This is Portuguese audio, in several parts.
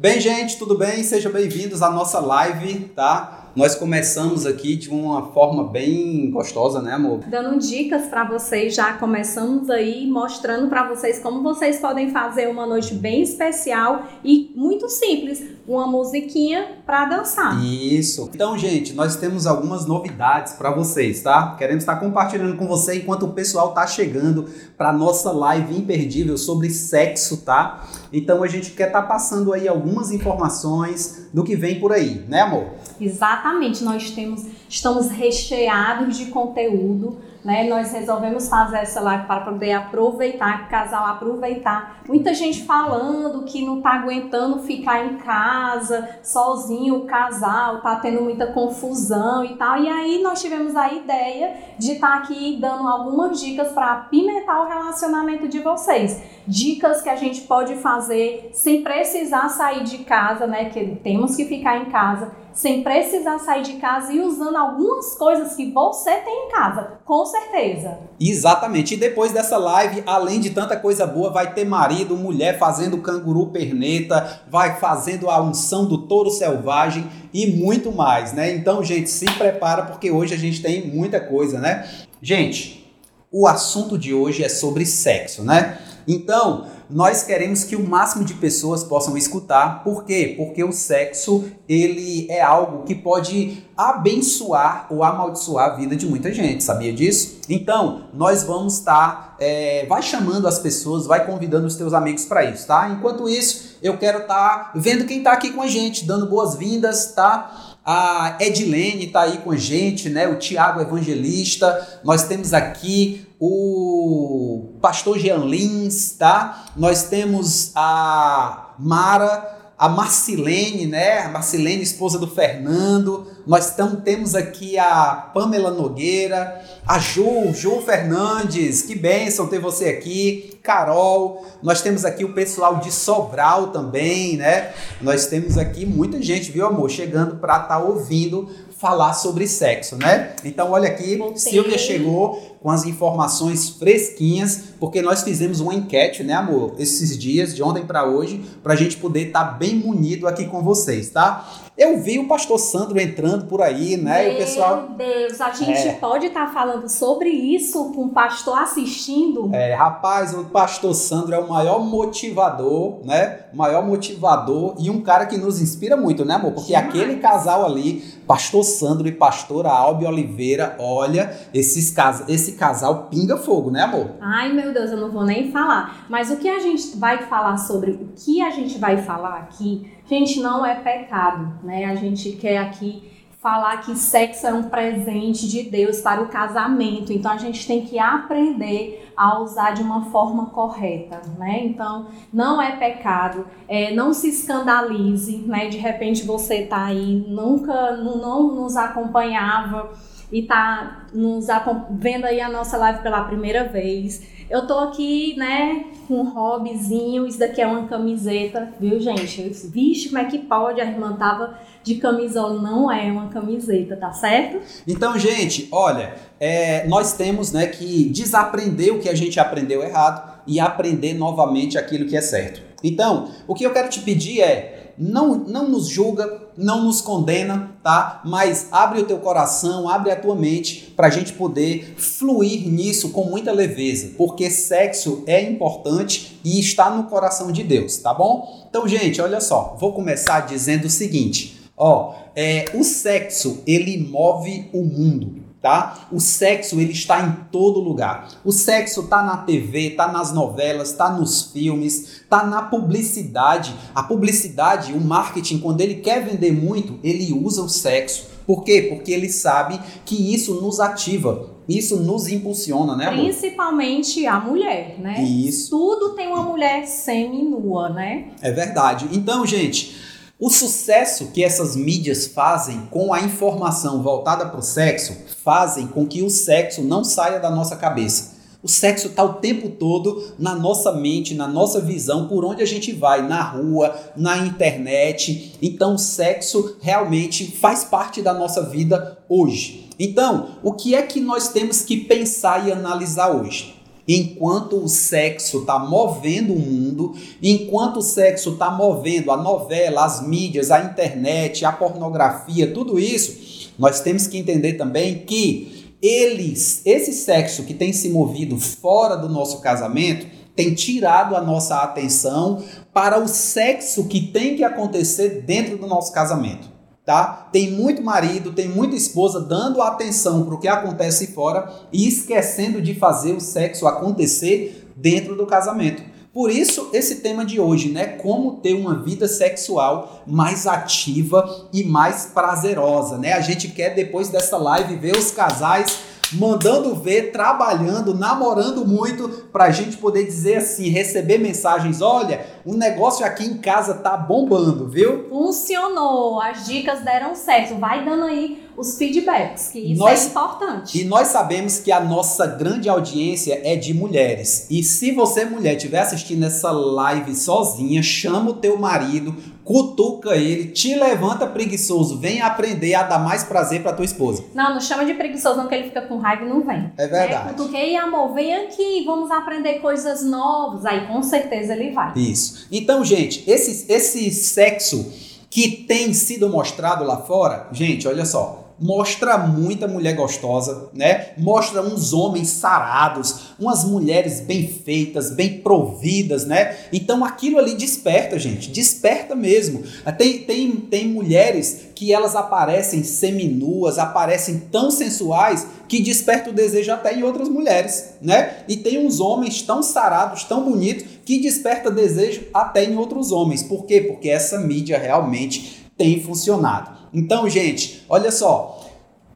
Bem, gente, tudo bem? Sejam bem-vindos à nossa live, tá? Nós começamos aqui de uma forma bem gostosa, né, amor? Dando dicas para vocês, já começamos aí mostrando para vocês como vocês podem fazer uma noite bem especial e muito simples, uma musiquinha para dançar. Isso. Então, gente, nós temos algumas novidades para vocês, tá? Queremos estar compartilhando com você enquanto o pessoal tá chegando para nossa live imperdível sobre sexo, tá? Então, a gente quer estar tá passando aí algumas informações do que vem por aí, né, amor? Exatamente, nós temos, estamos recheados de conteúdo, né? Nós resolvemos fazer essa live para poder aproveitar, casal aproveitar. Muita gente falando que não tá aguentando ficar em casa, sozinho, o casal, tá tendo muita confusão e tal. E aí nós tivemos a ideia de estar tá aqui dando algumas dicas para apimentar o relacionamento de vocês. Dicas que a gente pode fazer sem precisar sair de casa, né? Que temos que ficar em casa sem precisar sair de casa e usando algumas coisas que você tem em casa, com certeza. Exatamente. E depois dessa live, além de tanta coisa boa, vai ter marido, mulher fazendo canguru perneta, vai fazendo a unção do touro selvagem e muito mais, né? Então, gente, se prepara porque hoje a gente tem muita coisa, né? Gente, o assunto de hoje é sobre sexo, né? Então, nós queremos que o máximo de pessoas possam escutar. Por quê? Porque o sexo, ele é algo que pode abençoar ou amaldiçoar a vida de muita gente, sabia disso? Então, nós vamos estar, tá, é, vai chamando as pessoas, vai convidando os teus amigos para isso, tá? Enquanto isso, eu quero estar tá vendo quem está aqui com a gente, dando boas-vindas, tá? A Edilene está aí com a gente, né? O Tiago Evangelista. Nós temos aqui o pastor Jean Lins, tá? Nós temos a Mara, a Marcilene, né? A Marcilene, esposa do Fernando. Nós tam, temos aqui a Pamela Nogueira, a Ju, Ju Fernandes, que bênção ter você aqui. Carol, nós temos aqui o pessoal de Sobral também, né? Nós temos aqui muita gente, viu, amor, chegando para estar tá ouvindo falar sobre sexo, né? Então, olha aqui, Voltei. Silvia chegou com as informações fresquinhas, porque nós fizemos uma enquete, né, amor, esses dias, de ontem para hoje, para a gente poder estar tá bem munido aqui com vocês, tá? Eu vi o pastor Sandro entrando por aí, né? Meu e o pessoal. Deus, a gente é. pode estar tá falando sobre isso com o pastor assistindo? É, rapaz, o pastor Sandro é o maior motivador, né? O maior motivador e um cara que nos inspira muito, né, amor? Porque Demais. aquele casal ali, pastor Sandro e pastora Albi Oliveira, olha, esses cas esse casal pinga fogo, né, amor? Ai, meu Deus, eu não vou nem falar. Mas o que a gente vai falar sobre o que a gente vai falar aqui Gente, não é pecado, né? A gente quer aqui falar que sexo é um presente de Deus para o casamento. Então a gente tem que aprender a usar de uma forma correta, né? Então não é pecado, é, não se escandalize, né? De repente você tá aí, nunca não, não nos acompanhava e tá nos vendo aí a nossa live pela primeira vez. Eu tô aqui, né, com um hobbyzinho, isso daqui é uma camiseta, viu, gente? Vixe, como é que pode? A irmã tava de camisola, não é uma camiseta, tá certo? Então, gente, olha, é, nós temos, né, que desaprender o que a gente aprendeu errado e aprender novamente aquilo que é certo. Então, o que eu quero te pedir é, não, não nos julga, não nos condena, tá? Mas abre o teu coração, abre a tua mente para a gente poder fluir nisso com muita leveza, porque sexo é importante e está no coração de Deus, tá bom? Então, gente, olha só, vou começar dizendo o seguinte: ó, é, o sexo ele move o mundo tá? O sexo ele está em todo lugar. O sexo tá na TV, tá nas novelas, tá nos filmes, tá na publicidade. A publicidade, o marketing, quando ele quer vender muito, ele usa o sexo. Por quê? Porque ele sabe que isso nos ativa, isso nos impulsiona, né, amor? Principalmente a mulher, né? Isso. Tudo tem uma mulher semi-nua, né? É verdade. Então, gente, o sucesso que essas mídias fazem com a informação voltada para o sexo fazem com que o sexo não saia da nossa cabeça. O sexo está o tempo todo na nossa mente, na nossa visão, por onde a gente vai, na rua, na internet. Então, o sexo realmente faz parte da nossa vida hoje. Então, o que é que nós temos que pensar e analisar hoje? Enquanto o sexo está movendo o mundo, enquanto o sexo está movendo a novela, as mídias, a internet, a pornografia, tudo isso, nós temos que entender também que eles, esse sexo que tem se movido fora do nosso casamento, tem tirado a nossa atenção para o sexo que tem que acontecer dentro do nosso casamento tá? Tem muito marido, tem muita esposa dando atenção para o que acontece fora e esquecendo de fazer o sexo acontecer dentro do casamento. Por isso, esse tema de hoje, né? Como ter uma vida sexual mais ativa e mais prazerosa, né? A gente quer, depois dessa live, ver os casais mandando ver, trabalhando, namorando muito, para a gente poder dizer assim, receber mensagens: olha, o negócio aqui em casa tá bombando, viu? Funcionou, as dicas deram certo. Vai dando aí os feedbacks, que isso nós, é importante. E nós sabemos que a nossa grande audiência é de mulheres. E se você, mulher, estiver assistindo essa live sozinha, chama o teu marido, cutuca ele, te levanta preguiçoso, vem aprender a dar mais prazer para tua esposa. Não, não chama de preguiçoso não, que ele fica com raiva e não vem. É verdade. Né? Cutuquei, amor, vem aqui, vamos aprender coisas novas. Aí com certeza ele vai. Isso. Então, gente, esse, esse sexo que tem sido mostrado lá fora, gente, olha só mostra muita mulher gostosa, né? Mostra uns homens sarados, umas mulheres bem feitas, bem providas, né? Então aquilo ali desperta, gente, desperta mesmo. Tem, tem, tem mulheres que elas aparecem seminuas, aparecem tão sensuais que desperta o desejo até em outras mulheres, né? E tem uns homens tão sarados, tão bonitos, que desperta desejo até em outros homens. Por quê? Porque essa mídia realmente tem funcionado. Então, gente, olha só.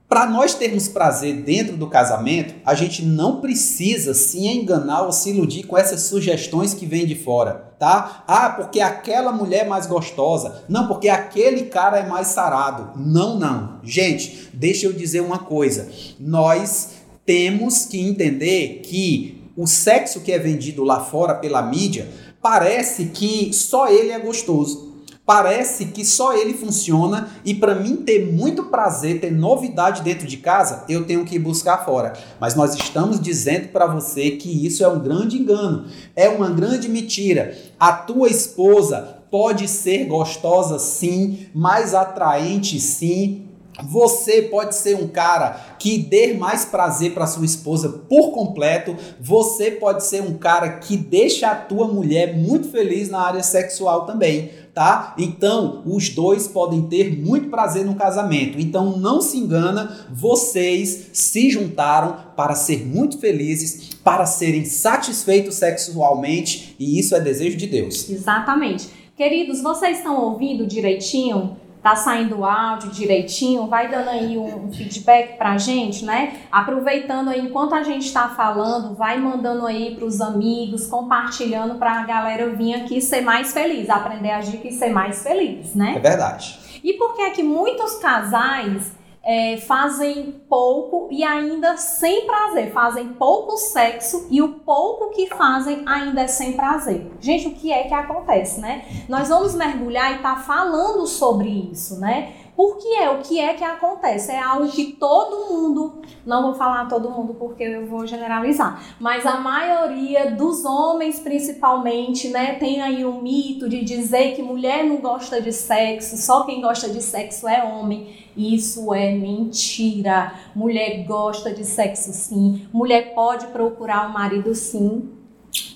Para nós termos prazer dentro do casamento, a gente não precisa se enganar ou se iludir com essas sugestões que vêm de fora, tá? Ah, porque aquela mulher é mais gostosa. Não, porque aquele cara é mais sarado. Não, não. Gente, deixa eu dizer uma coisa. Nós temos que entender que o sexo que é vendido lá fora pela mídia parece que só ele é gostoso. Parece que só ele funciona e para mim ter muito prazer, ter novidade dentro de casa, eu tenho que ir buscar fora. Mas nós estamos dizendo para você que isso é um grande engano, é uma grande mentira. A tua esposa pode ser gostosa sim, mais atraente sim, você pode ser um cara que dê mais prazer para sua esposa por completo. Você pode ser um cara que deixa a tua mulher muito feliz na área sexual também tá? Então, os dois podem ter muito prazer no casamento. Então, não se engana, vocês se juntaram para ser muito felizes, para serem satisfeitos sexualmente, e isso é desejo de Deus. Exatamente. Queridos, vocês estão ouvindo direitinho? Tá saindo o áudio direitinho, vai dando aí um, feedback pra gente, né? Aproveitando aí, enquanto a gente está falando, vai mandando aí pros amigos, compartilhando pra galera vir aqui ser mais feliz, aprender a agir e ser mais feliz, né? É verdade. E por que é que muitos casais é, fazem pouco e ainda sem prazer, fazem pouco sexo e o pouco que fazem ainda é sem prazer. Gente, o que é que acontece, né? Nós vamos mergulhar e tá falando sobre isso, né? Por que é? O que é que acontece? É algo que todo mundo, não vou falar todo mundo porque eu vou generalizar, mas a maioria dos homens principalmente, né, tem aí um mito de dizer que mulher não gosta de sexo, só quem gosta de sexo é homem. Isso é mentira. Mulher gosta de sexo sim, mulher pode procurar um marido sim,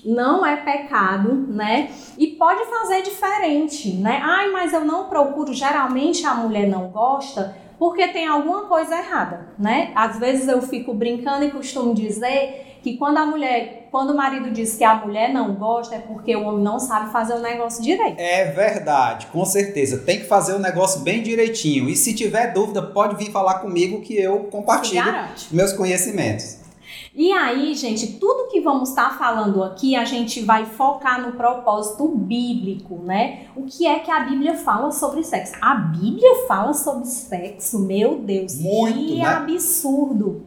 não é pecado, né? E pode fazer diferente, né? Ai, mas eu não procuro, geralmente a mulher não gosta porque tem alguma coisa errada, né? Às vezes eu fico brincando e costumo dizer que quando a mulher, quando o marido diz que a mulher não gosta é porque o homem não sabe fazer o negócio direito. É verdade, com certeza. Tem que fazer o negócio bem direitinho. E se tiver dúvida, pode vir falar comigo que eu compartilho meus conhecimentos. E aí, gente, tudo que vamos estar falando aqui, a gente vai focar no propósito bíblico, né? O que é que a Bíblia fala sobre sexo? A Bíblia fala sobre sexo, meu Deus. Muito, que né? absurdo.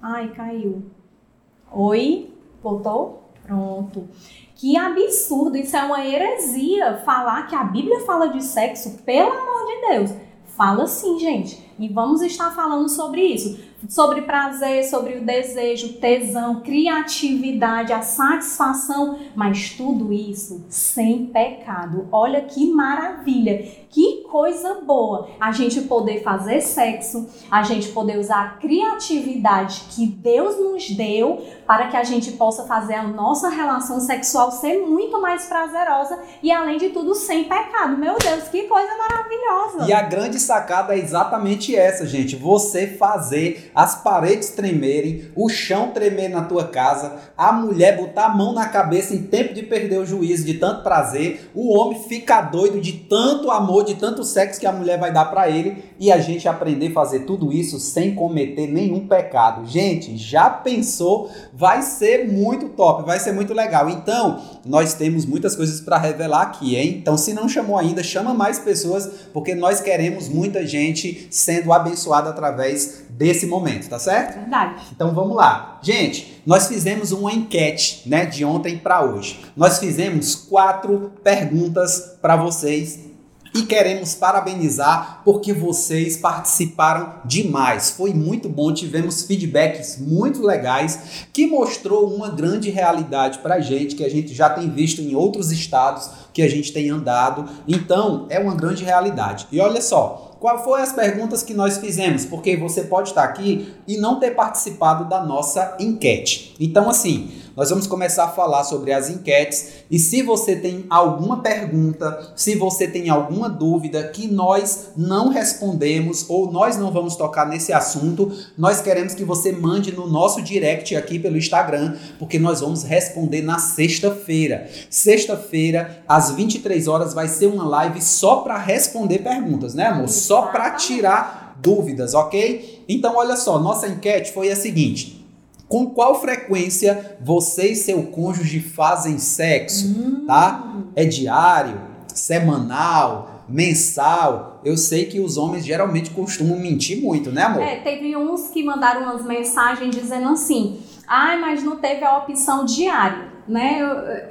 Ai, caiu. Oi? Voltou? Pronto. Que absurdo, isso é uma heresia falar que a Bíblia fala de sexo, pelo amor de Deus. Fala sim, gente. E vamos estar falando sobre isso. Sobre prazer, sobre o desejo, tesão, criatividade, a satisfação, mas tudo isso sem pecado. Olha que maravilha, que coisa boa a gente poder fazer sexo, a gente poder usar a criatividade que Deus nos deu para que a gente possa fazer a nossa relação sexual ser muito mais prazerosa e, além de tudo, sem pecado. Meu Deus, que coisa maravilhosa! E a grande sacada é exatamente essa, gente. Você fazer as paredes tremerem, o chão tremer na tua casa, a mulher botar a mão na cabeça em tempo de perder o juízo de tanto prazer, o homem fica doido de tanto amor, de tanto sexo que a mulher vai dar para ele e a gente aprender a fazer tudo isso sem cometer nenhum pecado. Gente, já pensou? Vai ser muito top, vai ser muito legal. Então, nós temos muitas coisas para revelar aqui, hein? Então, se não chamou ainda, chama mais pessoas, porque nós queremos muita gente sendo abençoada através desse momento, tá certo? Verdade. Então vamos lá. Gente, nós fizemos uma enquete, né, de ontem para hoje. Nós fizemos quatro perguntas para vocês e queremos parabenizar porque vocês participaram demais. Foi muito bom, tivemos feedbacks muito legais que mostrou uma grande realidade para a gente que a gente já tem visto em outros estados que a gente tem andado. Então, é uma grande realidade. E olha só, qual foram as perguntas que nós fizemos? Porque você pode estar aqui e não ter participado da nossa enquete. Então, assim, nós vamos começar a falar sobre as enquetes e se você tem alguma pergunta, se você tem alguma dúvida que nós não respondemos ou nós não vamos tocar nesse assunto, nós queremos que você mande no nosso direct aqui pelo Instagram, porque nós vamos responder na sexta-feira. Sexta-feira, às 23 horas, vai ser uma live só para responder perguntas, né, amor? Só para tirar dúvidas, ok? Então, olha só, nossa enquete foi a seguinte. Com qual frequência você e seu cônjuge fazem sexo, Hum. tá? É diário, semanal, mensal? Eu sei que os homens geralmente costumam mentir muito, né, amor? É, teve uns que mandaram umas mensagens dizendo assim: ai, mas não teve a opção diário. Né?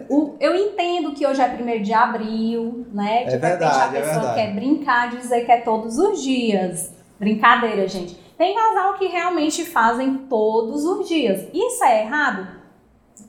Eu, eu, entendo que hoje é 1 de abril, né? É de repente verdade, a é pessoa verdade. quer brincar, dizer que é todos os dias. Brincadeira, gente. Tem casal que realmente fazem todos os dias. Isso é errado?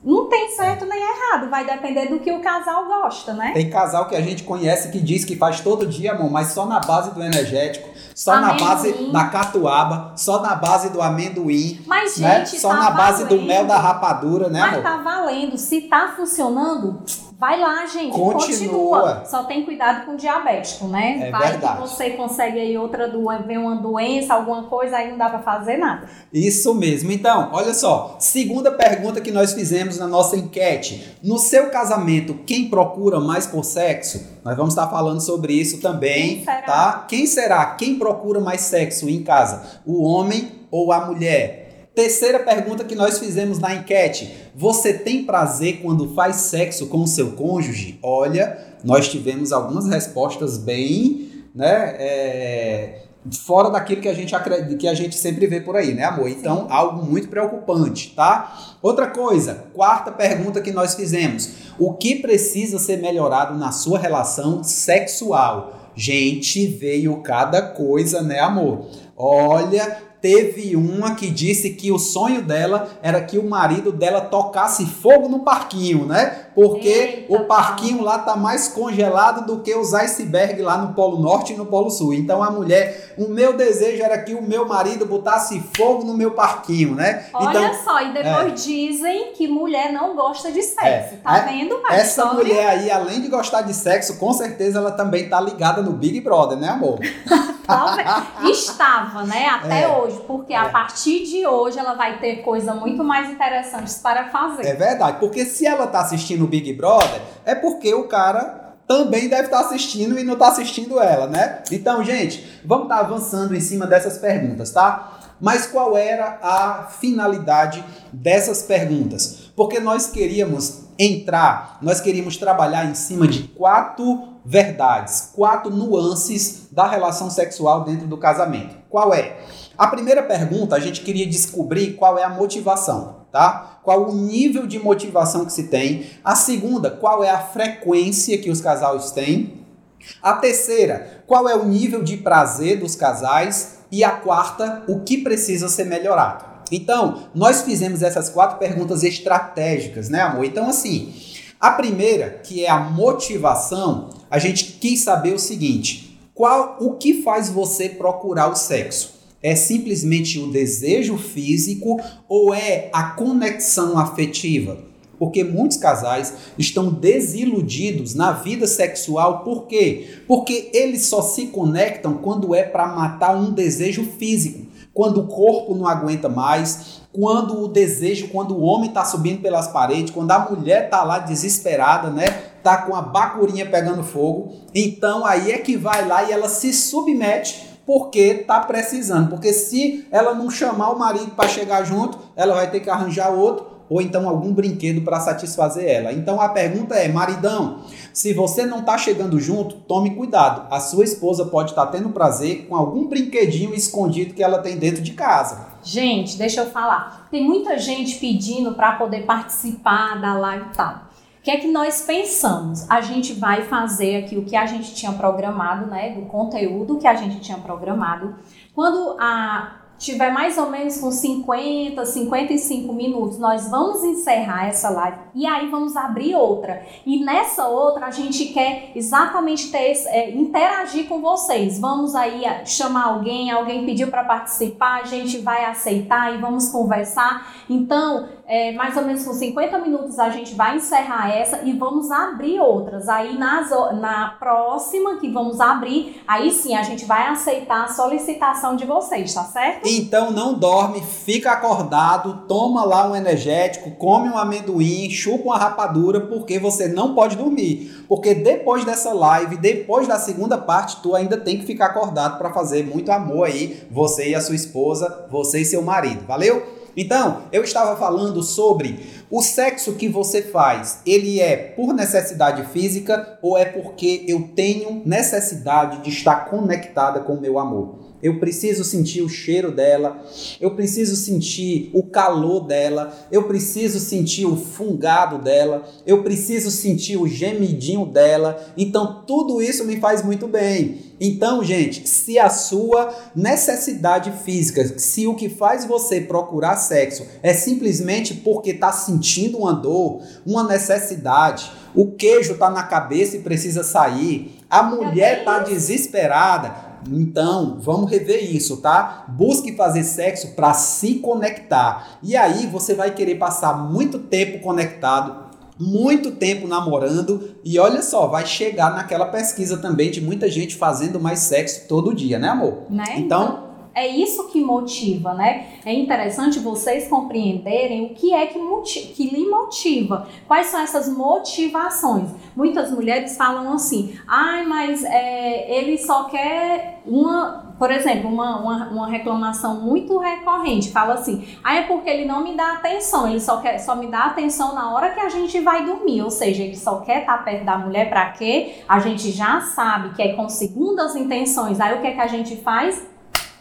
Não tem certo nem errado, vai depender do que o casal gosta, né? Tem casal que a gente conhece que diz que faz todo dia, amor, mas só na base do energético, só na Amendoim. base da catuaba, só na base do amendoim, Mas, né? gente, Só tá na base do valendo. mel da rapadura, né, Mas amor? tá valendo. Se tá funcionando, vai lá, gente. Continua. Só tem cuidado com o diabético, né? É vai verdade. que você consegue aí outra doença, vem uma doença, alguma coisa, aí não dá pra fazer nada. Isso mesmo. Então, olha só. Segunda pergunta que nós fizemos na nossa enquete. No seu casamento, quem procura mais por sexo? Nós vamos estar falando sobre isso também, Quem será? tá? Quem será? Quem procura mais sexo em casa? O homem ou a mulher? Terceira pergunta que nós fizemos na enquete. Você tem prazer quando faz sexo com o seu cônjuge? Olha, nós tivemos algumas respostas bem, né? é, fora daquilo que a gente acredita, que a gente sempre vê por aí, né, amor? Então, algo muito preocupante, tá? Outra coisa, quarta pergunta que nós fizemos: o que precisa ser melhorado na sua relação sexual? Gente, veio cada coisa, né, amor? Olha, teve uma que disse que o sonho dela era que o marido dela tocasse fogo no parquinho, né? Porque Eita, o parquinho lá tá mais congelado do que os iceberg lá no Polo Norte e no Polo Sul. Então a mulher, o meu desejo era que o meu marido botasse fogo no meu parquinho, né? Olha então só, e depois dizem que mulher não gosta de sexo. É. Tá É. vendo? A essa história? mulher aí, além de gostar de sexo, com certeza ela também tá ligada no Big Brother, né, amor? Talvez- Estava, né? Até É. hoje, porque a partir de hoje ela vai ter coisa muito mais interessantes para fazer. É verdade, porque se ela tá assistindo o Big Brother, é porque o cara também deve estar assistindo e não tá assistindo ela, né? Então, gente, vamos estar avançando em cima dessas perguntas, tá? Mas qual era a finalidade dessas perguntas? Porque nós queríamos entrar, nós queríamos trabalhar em cima de quatro verdades, quatro nuances da relação sexual dentro do casamento. Qual é? A primeira pergunta, a gente queria descobrir qual é a motivação, tá? Qual o nível de motivação que se tem. A segunda, qual é a frequência que os casais têm. A terceira, qual é o nível de prazer dos casais. E a quarta, o que precisa ser melhorado. Então, nós fizemos essas quatro perguntas estratégicas, né, amor? Então, assim, a primeira, que é a motivação, a gente quis saber o seguinte: qual o que faz você procurar o sexo? É simplesmente o desejo físico ou é a conexão afetiva? Porque muitos casais estão desiludidos na vida sexual, por quê? Porque eles só se conectam quando é para matar um desejo físico, quando o corpo não aguenta mais, quando o desejo, quando o homem está subindo pelas paredes, quando a mulher está lá desesperada, né? Tá com a bacurinha pegando fogo. Então aí é que vai lá e ela se submete porque tá precisando. Porque se ela não chamar o marido para chegar junto, ela vai ter que arranjar outro ou então algum brinquedo para satisfazer ela. Então a pergunta é, maridão, se você não está chegando junto, tome cuidado. A sua esposa pode estar tá tendo prazer com algum brinquedinho escondido que ela tem dentro de casa. Gente, deixa eu falar. Tem muita gente pedindo para poder participar da live e tal. Que é que nós pensamos? A gente vai fazer aqui o que a gente tinha programado, né? Do conteúdo que a gente tinha programado. Quando a tiver mais ou menos com 50, 55 minutos, nós vamos encerrar essa live e aí vamos abrir outra. E nessa outra a gente quer exatamente ter é, interagir com vocês. Vamos aí chamar alguém, alguém pediu para participar, a gente vai aceitar e vamos conversar. Então, é, mais ou menos com 50 minutos a gente vai encerrar essa e vamos abrir outras. Aí nas, na próxima que vamos abrir, aí sim a gente vai aceitar a solicitação de vocês, tá certo? Então não dorme, fica acordado, toma lá um energético, come um amendoim, chupa uma rapadura, porque você não pode dormir. Porque depois dessa live, depois da segunda parte, tu ainda tem que ficar acordado para fazer muito amor aí, você e a sua esposa, você e seu marido. Valeu? Então, eu estava falando sobre o sexo que você faz. Ele é por necessidade física ou é porque eu tenho necessidade de estar conectada com o meu amor? Eu preciso sentir o cheiro dela, eu preciso sentir o calor dela, eu preciso sentir o fungado dela, eu preciso sentir o gemidinho dela. Então, tudo isso me faz muito bem. Então, gente, se a sua necessidade física, se o que faz você procurar sexo é simplesmente porque está sentindo uma dor, uma necessidade, o queijo está na cabeça e precisa sair, a mulher está desesperada, então, vamos rever isso, tá? Busque fazer sexo para se conectar. E aí você vai querer passar muito tempo conectado, muito tempo namorando e olha só, vai chegar naquela pesquisa também de muita gente fazendo mais sexo todo dia, né, amor? Né? Então, então é isso que motiva, né? É interessante vocês compreenderem o que é que, que lhe motiva. Quais são essas motivações? Muitas mulheres falam assim: ai, mas é, ele só quer uma, por exemplo, uma, uma, uma, reclamação muito recorrente, fala assim, ah, é porque ele não me dá atenção, ele só, quer, só me dá atenção na hora que a gente vai dormir, ou seja, ele só quer estar perto da mulher para quê? A gente já sabe que é com segundas intenções, aí o que é que a gente faz?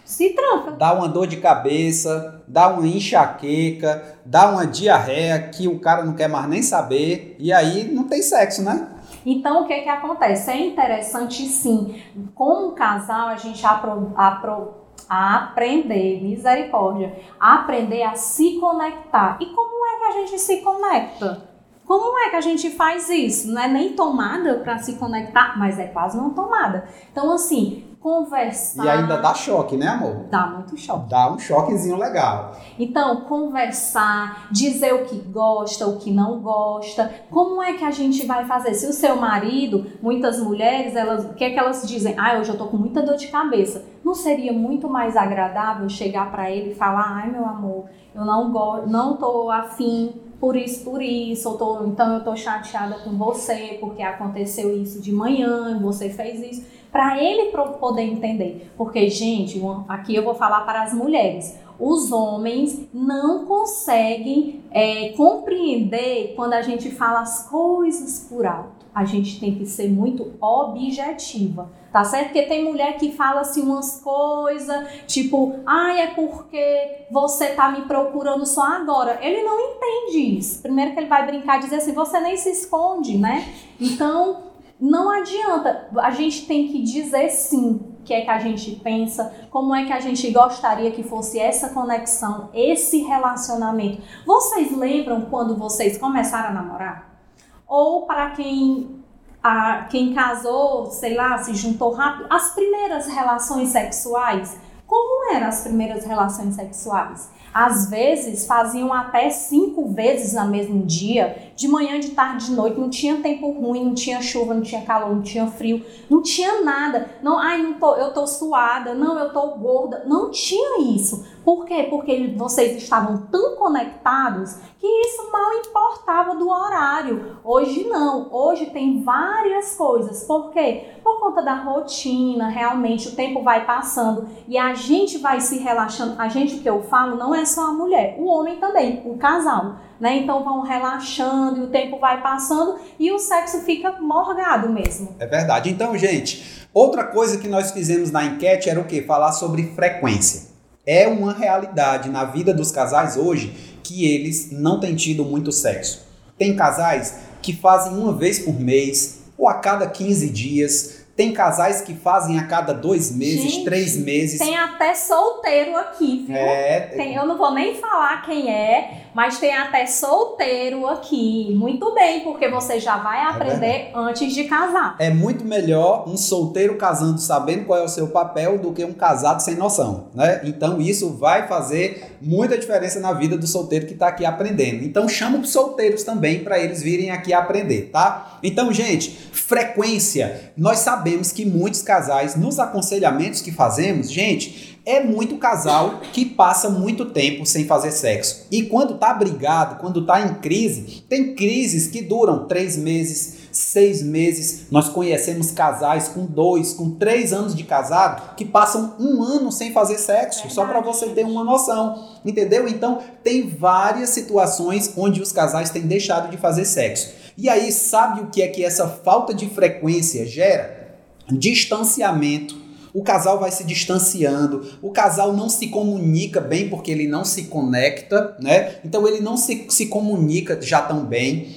Se tranca. Dá uma dor de cabeça, dá uma enxaqueca, dá uma diarreia que o cara não quer mais nem saber e aí não tem sexo, né? Então, o que que acontece? É interessante sim, como casal, a gente apro, apro, a aprender, misericórdia, a aprender a se conectar. E como é que a gente se conecta? Como é que a gente faz isso? Não é nem tomada para se conectar, mas é quase uma tomada. Então, assim, conversar. E ainda dá choque, né, amor? Dá muito choque. Dá um choquezinho legal. Então, conversar, dizer o que gosta, o que não gosta. Como é que a gente vai fazer? Se o seu marido, muitas mulheres, elas, o que é que elas dizem? Ah, hoje eu tô com muita dor de cabeça. Não seria muito mais agradável chegar para ele e falar: "Ai, meu amor, eu não gosto, não tô afim por isso, por isso, eu tô, então eu tô chateada com você porque aconteceu isso de manhã, você fez isso para ele poder entender. Porque, gente, aqui eu vou falar para as mulheres. Os homens não conseguem é, compreender quando a gente fala as coisas por alto. A gente tem que ser muito objetiva, tá certo? Porque tem mulher que fala assim umas coisas, tipo, ai, ah, é porque você tá me procurando só agora. Ele não entende isso. Primeiro que ele vai brincar e dizer assim, você nem se esconde, né? Então, não adianta, a gente tem que dizer sim. que é que a gente pensa, como é que a gente gostaria que fosse essa conexão, esse relacionamento. Vocês lembram quando vocês começaram a namorar? Ou para quem a, quem casou, sei lá, se juntou rápido, as primeiras relações sexuais, como eram as primeiras relações sexuais? Às vezes faziam até cinco vezes no mesmo dia, de manhã, de tarde, de noite. Não tinha tempo ruim, não tinha chuva, não tinha calor, não tinha frio, não tinha nada. Não, ai, não tô, eu tô suada, não, eu tô gorda. Não tinha isso. Por quê? Porque vocês estavam tão conectados que isso mal importava do horário. Hoje não. Hoje tem várias coisas. Por quê? Por conta da rotina, realmente o tempo vai passando e a gente vai se relaxando. A gente que eu falo não é só a mulher, o homem também, o casal. Né? Então vão relaxando e o tempo vai passando e o sexo fica morgado mesmo. É verdade. Então, gente, outra coisa que nós fizemos na enquete era o que? Falar sobre frequência. É uma realidade na vida dos casais hoje que eles não têm tido muito sexo. Tem casais que fazem uma vez por mês ou a cada 15 dias. Tem casais que fazem a cada dois meses, Gente, três meses. Tem até solteiro aqui, viu? É, tem, eu não vou nem falar quem é, mas tem até solteiro aqui. Muito bem, porque você já vai é aprender é antes de casar. É muito melhor um solteiro casando sabendo qual é o seu papel do que um casado sem noção, né? Então isso vai fazer muita diferença na vida do solteiro que está aqui aprendendo. Então chama os solteiros também para eles virem aqui aprender, tá? Então, gente, frequência. Nós sabemos que muitos casais nos aconselhamentos que fazemos, gente, é muito casal que passa muito tempo sem fazer sexo. E quando tá brigado, quando tá em crise, tem crises que duram três meses, seis meses. Nós conhecemos casais com dois, com três anos de casado que passam um ano sem fazer sexo, só para você ter uma noção. Entendeu? Então, tem várias situações onde os casais têm deixado de fazer sexo. E aí, sabe o que é que essa falta de frequência gera? Distanciamento o casal vai se distanciando, o casal não se comunica bem porque ele não se conecta, né? Então ele não se, se comunica já tão bem.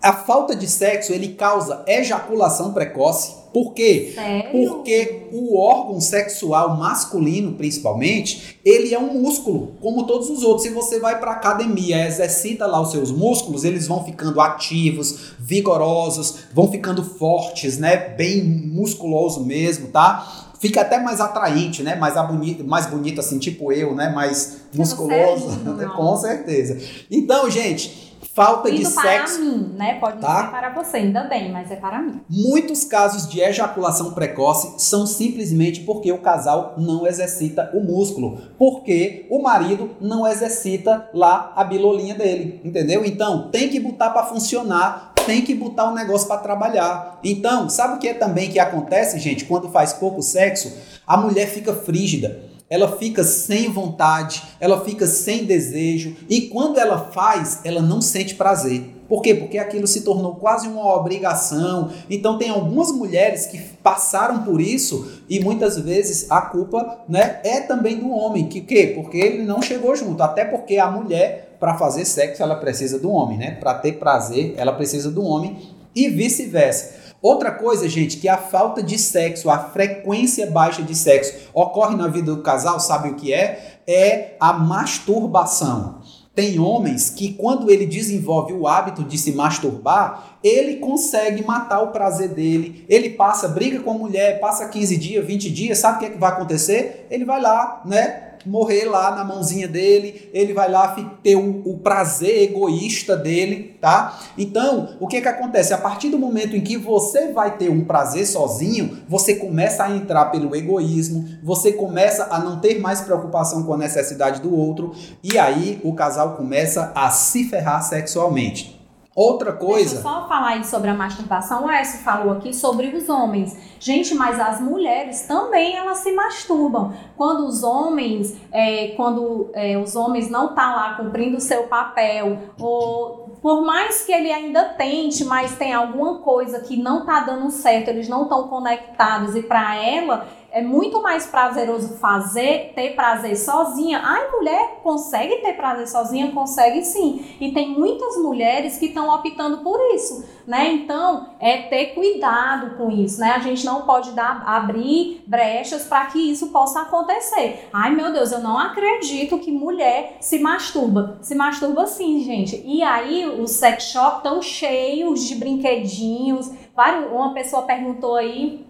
A falta de sexo ele causa ejaculação precoce. Por quê? Sério? Porque o órgão sexual masculino, principalmente, ele é um músculo, como todos os outros. Se você vai para academia, exercita lá os seus músculos, eles vão ficando ativos, vigorosos, vão ficando fortes, né? Bem musculoso mesmo, tá? Fica até mais atraente, né? Mais bonito, mais bonito assim, tipo eu, né? Mais musculoso, com certeza. Então, gente, falta Lindo de sexo. para mim, né? Pode tá? ser para você, ainda bem, mas é para mim. Muitos casos de ejaculação precoce são simplesmente porque o casal não exercita o músculo, porque o marido não exercita lá a bilolinha dele, entendeu? Então, tem que botar para funcionar tem que botar o negócio para trabalhar. Então, sabe o que é também que acontece, gente, quando faz pouco sexo? A mulher fica frígida. Ela fica sem vontade, ela fica sem desejo e quando ela faz, ela não sente prazer. Por quê? Porque aquilo se tornou quase uma obrigação. Então tem algumas mulheres que passaram por isso e muitas vezes a culpa, né, é também do homem. Que quê? Porque ele não chegou junto, até porque a mulher para fazer sexo ela precisa do homem, né? Para ter prazer, ela precisa do homem e vice-versa. Outra coisa, gente, que a falta de sexo, a frequência baixa de sexo ocorre na vida do casal, sabe o que é? É a masturbação. Tem homens que, quando ele desenvolve o hábito de se masturbar, ele consegue matar o prazer dele. Ele passa, briga com a mulher, passa 15 dias, 20 dias, sabe o que, é que vai acontecer? Ele vai lá, né? Morrer lá na mãozinha dele, ele vai lá ter o, o prazer egoísta dele, tá? Então, o que que acontece? A partir do momento em que você vai ter um prazer sozinho, você começa a entrar pelo egoísmo, você começa a não ter mais preocupação com a necessidade do outro, e aí o casal começa a se ferrar sexualmente. Outra coisa. Deixa eu só falar aí sobre a masturbação. O Aécio falou aqui sobre os homens. Gente, mas as mulheres também elas se masturbam. Quando os homens, é, quando é, os homens não tá lá cumprindo o seu papel, ou por mais que ele ainda tente, mas tem alguma coisa que não tá dando certo, eles não estão conectados e para ela é muito mais prazeroso fazer, ter prazer sozinha. Ai, mulher consegue ter prazer sozinha? Consegue sim. E tem muitas mulheres que estão optando por isso, né? Então, é ter cuidado com isso, né? A gente não pode dar, abrir brechas para que isso possa acontecer. Ai, meu Deus, eu não acredito que mulher se masturba. Se masturba sim, gente. E aí, os sex shop estão cheios de brinquedinhos. Uma pessoa perguntou aí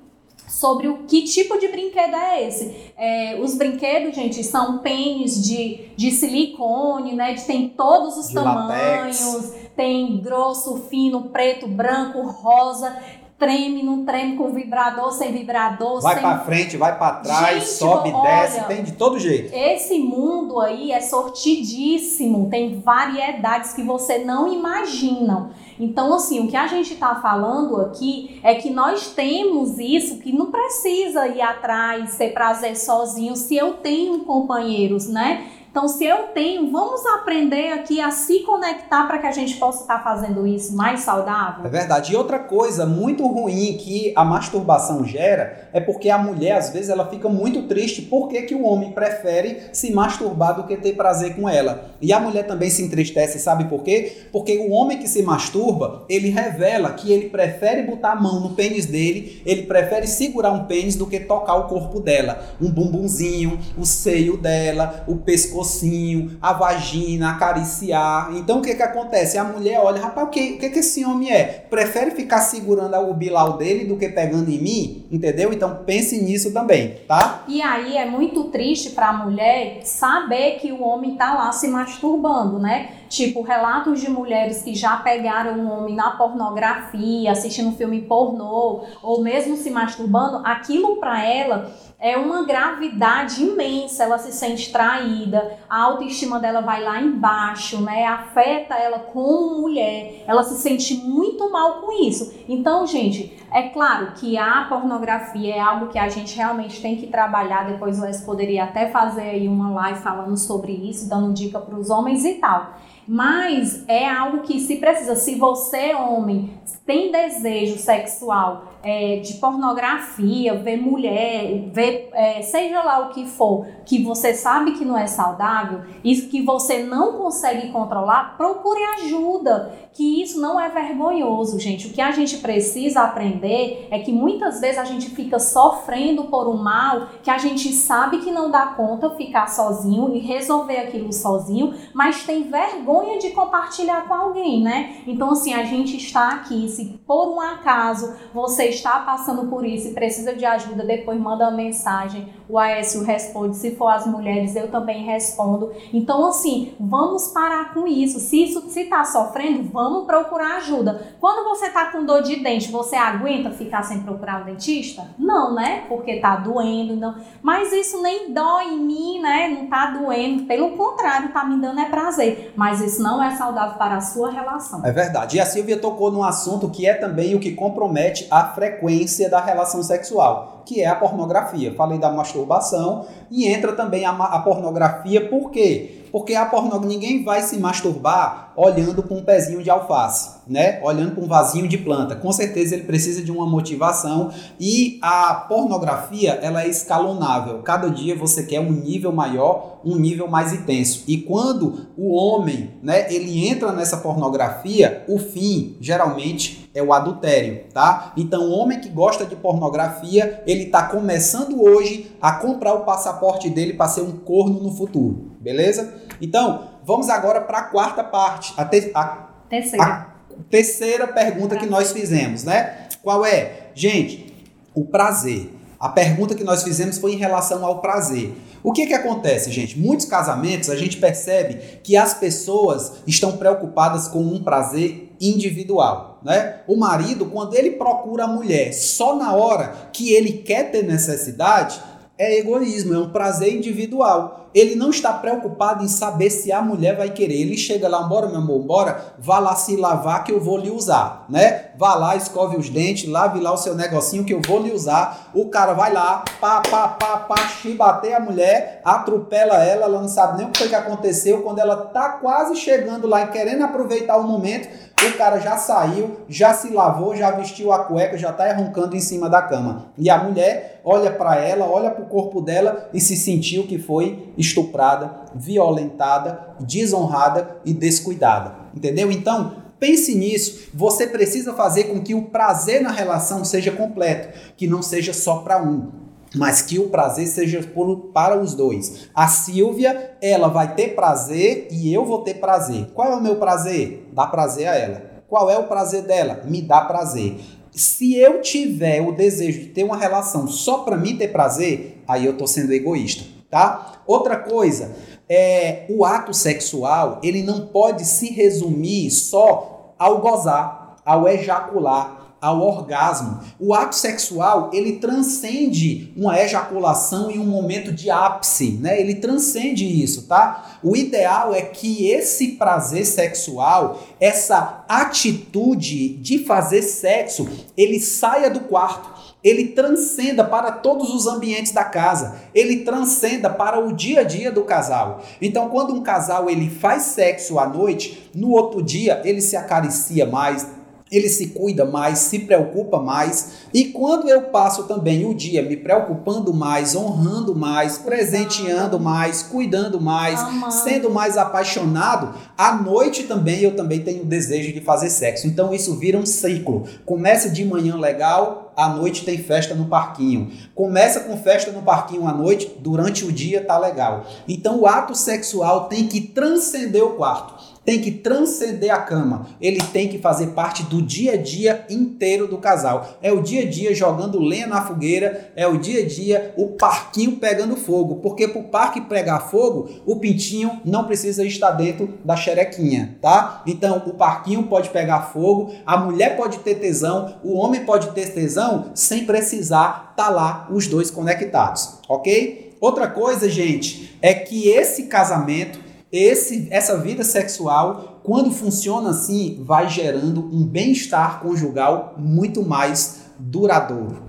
sobre o que tipo de brinquedo é esse. É, os brinquedos, gente, são pênis de, de silicone, né? De, tem todos os de tamanhos, latex. tem grosso, fino, preto, branco, rosa. Treme, não treme com vibrador, sem vibrador. Vai sem... para frente, vai para trás, gente, sobe, olha, desce, tem de todo jeito. Esse mundo aí é sortidíssimo, tem variedades que você não imagina. Então, assim, o que a gente está falando aqui é que nós temos isso que não precisa ir atrás, ter prazer sozinho, se eu tenho companheiros, né? Então, se eu tenho, vamos aprender aqui a se conectar para que a gente possa estar fazendo isso mais saudável. É verdade. E outra coisa muito ruim que a masturbação gera é porque a mulher, às vezes, ela fica muito triste porque que o homem prefere se masturbar do que ter prazer com ela. E a mulher também se entristece, sabe por quê? Porque o homem que se masturba, ele revela que ele prefere botar a mão no pênis dele, ele prefere segurar um pênis do que tocar o corpo dela. Um bumbumzinho, o seio dela, o pescoço pescocinho, a vagina, acariciar. Então o que que acontece? A mulher olha, rapaz, o que, o que que esse homem é? Prefere ficar segurando o bilau dele do que pegando em mim? Entendeu? Então pense nisso também, tá? E aí é muito triste para a mulher saber que o homem tá lá se masturbando, né? Tipo, relatos de mulheres que já pegaram um homem na pornografia, assistindo filme pornô, ou mesmo se masturbando, aquilo para ela é uma gravidade imensa, ela se sente traída, a autoestima dela vai lá embaixo, né? Afeta ela como mulher, ela se sente muito mal com isso. Então, gente, é claro que a pornografia é algo que a gente realmente tem que trabalhar. Depois o Les poderia até fazer aí uma live falando sobre isso, dando dica para os homens e tal. Mas é algo que se precisa, se você, homem, tem desejo sexual é, de pornografia, ver mulher, ver é, seja lá o que for, que você sabe que não é saudável e que você não consegue controlar, procure ajuda, que isso não é vergonhoso, gente. O que a gente precisa aprender é que muitas vezes a gente fica sofrendo por um mal que a gente sabe que não dá conta ficar sozinho e resolver aquilo sozinho, mas tem vergonha de compartilhar com alguém, né? Então, assim, a gente está aqui, se por um acaso você está passando por isso e precisa de ajuda, depois manda uma mensagem. O Aécio responde. Se for as mulheres, eu também respondo. Então, assim, vamos parar com isso. Se isso se está sofrendo, vamos procurar ajuda. Quando você está com dor de dente, você aguenta ficar sem procurar um dentista? Não, né? Porque está doendo, não. Mas isso nem dói em mim, né? Não está doendo. Pelo contrário, está me dando é prazer. Mas isso não é saudável para a sua relação. É verdade. E a Silvia tocou num assunto que é também o que compromete a frequência da relação sexual, que é a pornografia. Falei da masturbação e entra também a, a pornografia, por quê? Porque a pornografia, ninguém vai se masturbar olhando para um pezinho de alface, né? Olhando para um vasinho de planta. Com certeza ele precisa de uma motivação e a pornografia, ela é escalonável. Cada dia você quer um nível maior, um nível mais intenso. E quando o homem, né, ele entra nessa pornografia, o fim geralmente é o adultério, tá? Então, o homem que gosta de pornografia, ele está começando hoje a comprar o passaporte dele para ser um corno no futuro, beleza? Então, vamos agora para a quarta parte, a, te a, terceira. a terceira pergunta que nós fizemos, né? Qual é? Gente, o prazer. A pergunta que nós fizemos foi em relação ao prazer. O que que acontece, gente? Muitos casamentos a gente percebe que as pessoas estão preocupadas com um prazer individual, né? O marido, quando ele procura a mulher só na hora que ele quer ter necessidade, é egoísmo, é um prazer individual. Ele não está preocupado em saber se a mulher vai querer. Ele chega lá, bora, meu amor, bora, vá lá se lavar que eu vou lhe usar, né? Vá lá, escove os dentes, lave lá o seu negocinho que eu vou lhe usar. O cara vai lá, pá, pá, pá, pá, chibater a mulher, atropela ela, ela não sabe nem o que foi que aconteceu. Quando ela tá quase chegando lá e querendo aproveitar o momento, o cara já saiu, já se lavou, já vestiu a cueca, já tá roncando em cima da cama. E a mulher olha para ela, olha para o corpo dela e se sentiu que foi estuprada, violentada, desonrada e descuidada. Entendeu? Então, pense nisso. Você precisa fazer com que o prazer na relação seja completo, que não seja só para um mas que o prazer seja por, para os dois. A Silvia, ela vai ter prazer e eu vou ter prazer. Qual é o meu prazer? Dá prazer a ela. Qual é o prazer dela? Me dá prazer. Se eu tiver o desejo de ter uma relação só para mim ter prazer, aí eu tô sendo egoísta, tá? Outra coisa, é o ato sexual, ele não pode se resumir só ao gozar, ao ejacular, ao orgasmo. O ato sexual, ele transcende uma ejaculação em um momento de ápice, né? Ele transcende isso, tá? O ideal é que esse prazer sexual, essa atitude de fazer sexo, ele saia do quarto ele transcenda para todos os ambientes da casa, ele transcenda para o dia a dia do casal. Então, quando um casal ele faz sexo à noite, no outro dia ele se acaricia mais, ele se cuida mais, se preocupa mais. E quando eu passo também o dia me preocupando mais, honrando mais, presenteando mais, cuidando mais, sendo mais apaixonado, à noite também eu também tenho desejo de fazer sexo. Então isso vira um ciclo. Começa de manhã legal, à noite tem festa no parquinho. Começa com festa no parquinho à noite, durante o dia tá legal. Então o ato sexual tem que transcender o quarto tem que transcender a cama. Ele tem que fazer parte do dia a dia inteiro do casal. É o dia a dia jogando lenha na fogueira, é o dia a dia o parquinho pegando fogo. Porque para o parque pegar fogo, o pintinho não precisa estar dentro da xerequinha, tá? Então o parquinho pode pegar fogo, a mulher pode ter tesão, o homem pode ter tesão sem precisar estar tá lá os dois conectados, ok? Outra coisa, gente, é que esse casamento esse, essa vida sexual, quando funciona assim, vai gerando um bem-estar conjugal muito mais duradouro.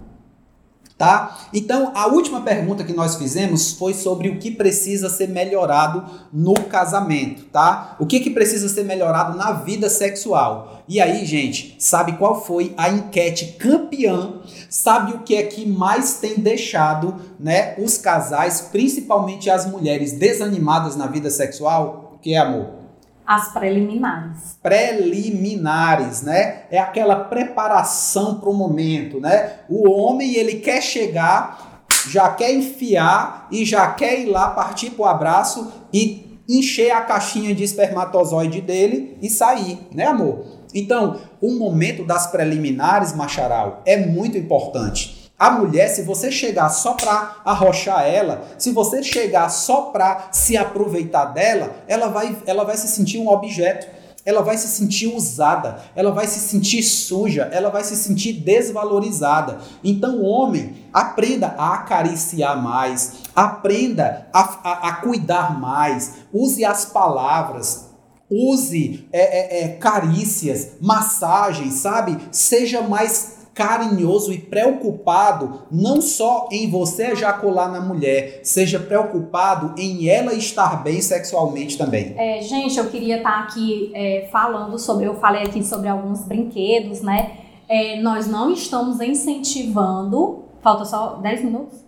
Tá? Então, a última pergunta que nós fizemos foi sobre o que precisa ser melhorado no casamento, tá? O que, que precisa ser melhorado na vida sexual. E aí, gente, sabe qual foi a enquete campeã? Sabe o que é que mais tem deixado, né, os casais, principalmente as mulheres desanimadas na vida sexual? O que é amor? As preliminares. Preliminares, né? É aquela preparação para o momento, né? O homem, ele quer chegar, já quer enfiar e já quer ir lá partir para o abraço e encher a caixinha de espermatozoide dele e sair, né, amor? Então, o momento das preliminares, Macharal, é muito importante. A mulher, se você chegar só para arrochar ela, se você chegar só para se aproveitar dela, ela vai, ela vai se sentir um objeto, ela vai se sentir usada, ela vai se sentir suja, ela vai se sentir desvalorizada. Então, homem, aprenda a acariciar mais, aprenda a, a, a cuidar mais, use as palavras, use é, é, é, carícias, massagens, sabe? Seja mais carinhoso e preocupado não só em você ejacular na mulher, seja preocupado em ela estar bem sexualmente também. É, gente, eu queria estar tá aqui é, falando sobre, eu falei aqui sobre alguns brinquedos, né? É, nós não estamos incentivando. Falta só 10 minutos?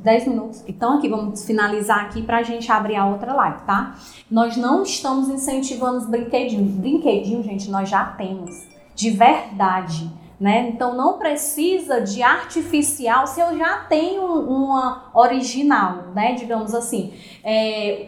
10 minutos. Então, aqui, vamos finalizar aqui para a gente abrir a outra live, tá? Nós não estamos incentivando os brinquedinhos. Brinquedinho, gente, nós já temos. De verdade. Né? Então não precisa de artificial se eu já tenho uma original, né? Digamos assim. É,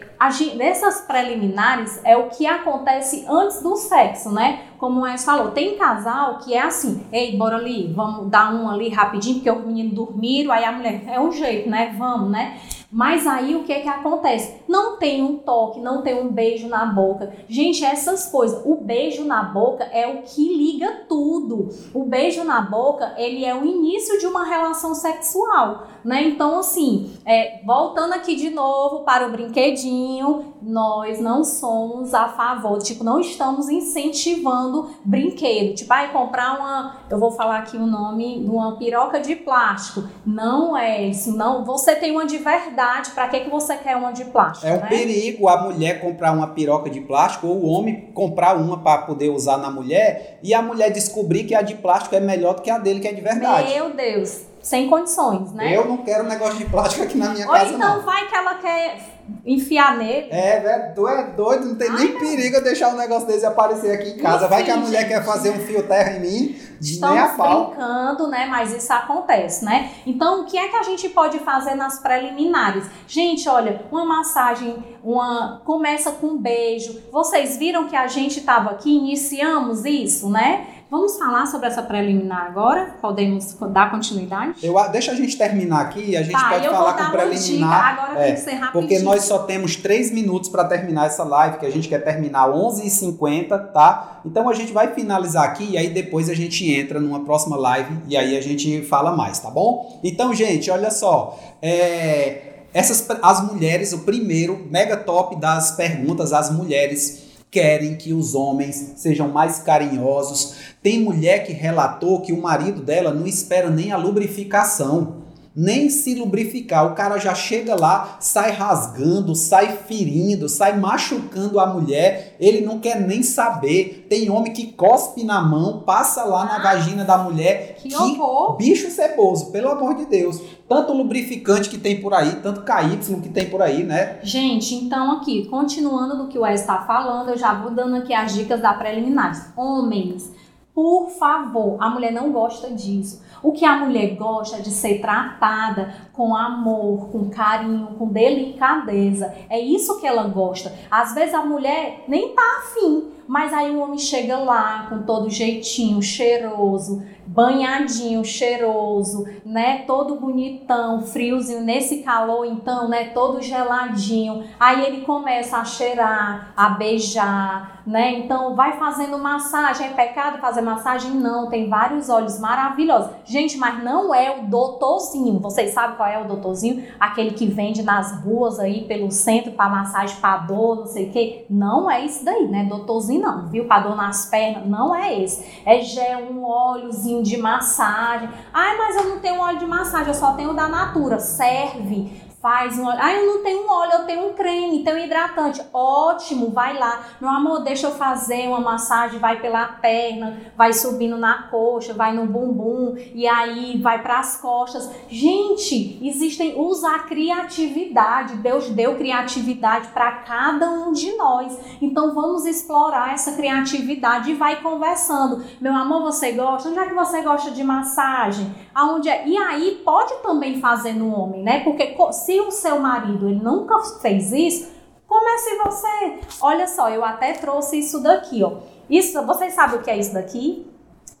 nessas preliminares é o que acontece antes do sexo, né? Como o falou, tem casal que é assim, ei, bora ali, vamos dar um ali rapidinho, porque o menino dormiram, aí a mulher, é um jeito, né? Vamos, né? Mas aí o que é que acontece? Não tem um toque, não tem um beijo na boca. Gente, essas coisas, o beijo na boca é o que liga tudo. O beijo na boca, ele é o início de uma relação sexual, né? Então, assim, é, voltando aqui de novo para o brinquedinho, nós não somos a favor, tipo, não estamos incentivando brinquedo. Tipo, ai, comprar uma, eu vou falar aqui o nome, uma piroca de plástico. Não é isso, não. Você tem uma de verdade para que, que você quer uma de plástico? É um né? perigo a mulher comprar uma piroca de plástico ou o homem comprar uma para poder usar na mulher e a mulher descobrir que a de plástico é melhor do que a dele, que é de verdade. Meu Deus, sem condições, né? Eu não quero negócio de plástico aqui na minha Ou casa, então não. vai que ela quer enfiar nele. É, velho, tu é doido, não tem Ai, nem não. perigo eu deixar um negócio desse aparecer aqui em casa. Vai que a Enfim, mulher gente. quer fazer um fio terra em mim, de nem a Estamos pau. brincando, né? Mas isso acontece, né? Então, o que é que a gente pode fazer nas preliminares? Gente, olha, uma massagem, uma começa com um beijo. Vocês viram que a gente estava aqui, iniciamos isso, né? Vamos falar sobre essa preliminar agora? Podemos dar continuidade? Eu, deixa a gente terminar aqui e a gente tá, pode falar com preliminar. dica, agora é, tem que ser rapidinho. Porque nós só temos 3 minutos para terminar essa live, que a gente quer terminar 11h50, tá? Então a gente vai finalizar aqui e aí depois a gente entra numa próxima live e aí a gente fala mais, tá bom? Então, gente, olha só. É, essas, as mulheres, o primeiro mega top das perguntas, as mulheres querem que os homens sejam mais carinhosos. Tem mulher que relatou que o marido dela não espera nem a lubrificação nem se lubrificar. O cara já chega lá, sai rasgando, sai ferindo, sai machucando a mulher. Ele não quer nem saber. Tem homem que cospe na mão, passa lá na vagina da mulher. Que horror! bicho ceboso, pelo amor de Deus. Tanto lubrificante que tem por aí, tanto KY que tem por aí, né? Gente, então aqui, continuando do que o Wes está falando, eu já vou dando aqui as dicas da preliminares. Homens, por favor, a mulher não gosta disso. O que a mulher gosta é de ser tratada com amor, com carinho, com delicadeza. É isso que ela gosta. Às vezes a mulher nem tá afim, mas aí o homem chega lá com todo jeitinho, cheiroso, banhadinho, cheiroso, né? Todo bonitão, friozinho, nesse calor então, né? Todo geladinho. Aí ele começa a cheirar, a beijar, né? Então vai fazendo massagem. É pecado fazer massagem? Não, tem vários óleos maravilhosos. Gente, mas não é o doutorzinho. Vocês sabem qual é o doutorzinho? Aquele que vende nas ruas aí pelo centro para massagem, para dor, não sei o quê. Não é isso daí, né? Doutorzinho não, viu? Para dor nas pernas, não é esse. É gel, um óleozinho de massagem. Ai, mas eu não tenho óleo de massagem, eu só tenho o da Natura. Serve. Faz um óleo. Ah, eu não tenho um óleo, eu tenho um creme, tenho um hidratante. Ótimo, vai lá. Meu amor, deixa eu fazer uma massagem, vai pela perna, vai subindo na coxa, vai no bumbum e aí vai para as costas. Gente, existem usa a criatividade. Deus deu criatividade para cada um de nós. Então vamos explorar essa criatividade e vai conversando. Meu amor, você gosta? Onde é que você gosta de massagem? Aonde é? E aí pode também fazer no homem, né? Porque co- se o seu marido ele nunca fez isso, comece você. Olha só, eu até trouxe isso daqui, ó. Isso, vocês sabem o que é isso daqui?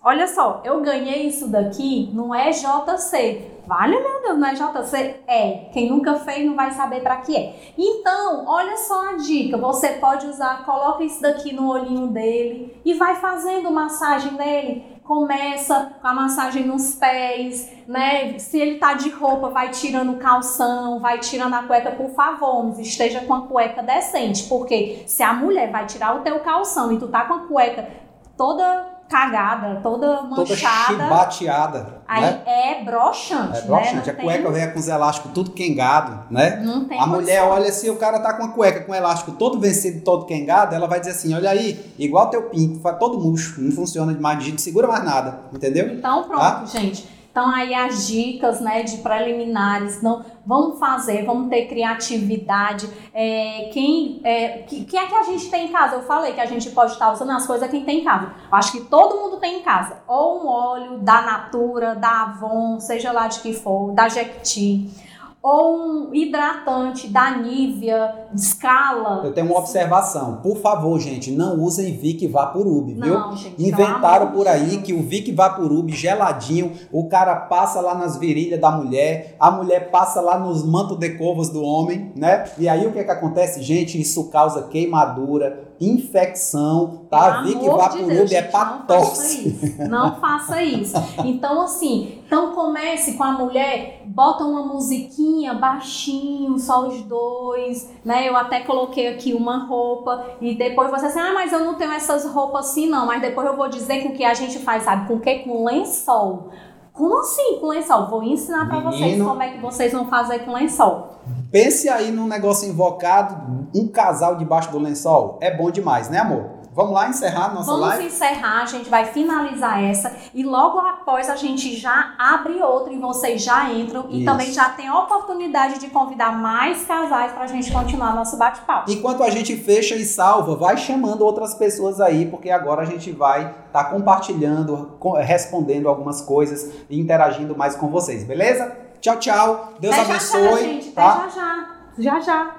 Olha só, eu ganhei isso daqui no EJC. Vale, meu Deus, no EJC? É. Quem nunca fez não vai saber para que é. Então, olha só a dica. Você pode usar, coloca isso daqui no olhinho dele e vai fazendo massagem nele. Começa com a massagem nos pés, né? Se ele tá de roupa, vai tirando o calção, vai tirando a cueca, por favor, esteja com a cueca decente, porque se a mulher vai tirar o teu calção e tu tá com a cueca toda cagada, toda Toda manchada, chibateada, aí né? é broxante, É broxante, né? a tem- cueca vem com os elásticos tudo quengado, né? Não tem A mulher olha assim, o cara tá com a cueca com o elástico todo vencido, todo quengado, ela vai dizer assim, olha aí, igual teu pinto, todo murcho, não funciona de mais, a gente não segura mais nada, entendeu? Então, pronto, Tá? gente. Então, aí as dicas, né, de preliminares, não, vamos fazer, vamos ter criatividade. É, quem, é, que, que é que a gente tem em casa? Eu falei que a gente pode estar usando as coisas que tem em casa. Eu acho que todo mundo tem em casa. Ou um óleo da Natura, da Avon, seja lá de que for, da Jequiti. Ou um hidratante da Nivea, Scala. Eu tenho uma observação. Por favor, gente, não usem Vic Vaporub, viu? Não, gente, Inventaram por de aí Deus. que o Vic Vaporub geladinho, o cara passa lá nas virilhas da mulher, a mulher passa lá nos mantos de covas do homem, né? E aí o que que acontece, gente? Isso causa queimadura, infecção, tá? Pelo amor de Vaporub Deus, é pra não faça tosse. isso. Não faça isso. Então, assim, então comece com a mulher, bota uma musiquinha baixinho, só os dois, né? Eu até coloquei aqui uma roupa e depois você assim, ah, mas eu não tenho essas roupas assim não, mas depois eu vou dizer com o que a gente faz, sabe? Com o que? Com lençol. Como assim com lençol? Vou ensinar pra vocês como é que vocês vão fazer com lençol. Pense aí num negócio invocado, um casal debaixo do lençol. É bom demais, né, amor? Vamos lá encerrar nossa Vamos live? encerrar, a gente vai finalizar essa e logo após a gente já abre outra e vocês já entram e Isso. também já tem a oportunidade de convidar mais casais pra gente continuar nosso bate-papo. Enquanto a gente fecha e salva, vai chamando outras pessoas aí, porque agora a gente vai estar compartilhando, co- respondendo algumas coisas e interagindo mais com vocês, beleza? Tchau, tchau. Deus Até já já, abençoe. gente. tá? Até já já. Já já.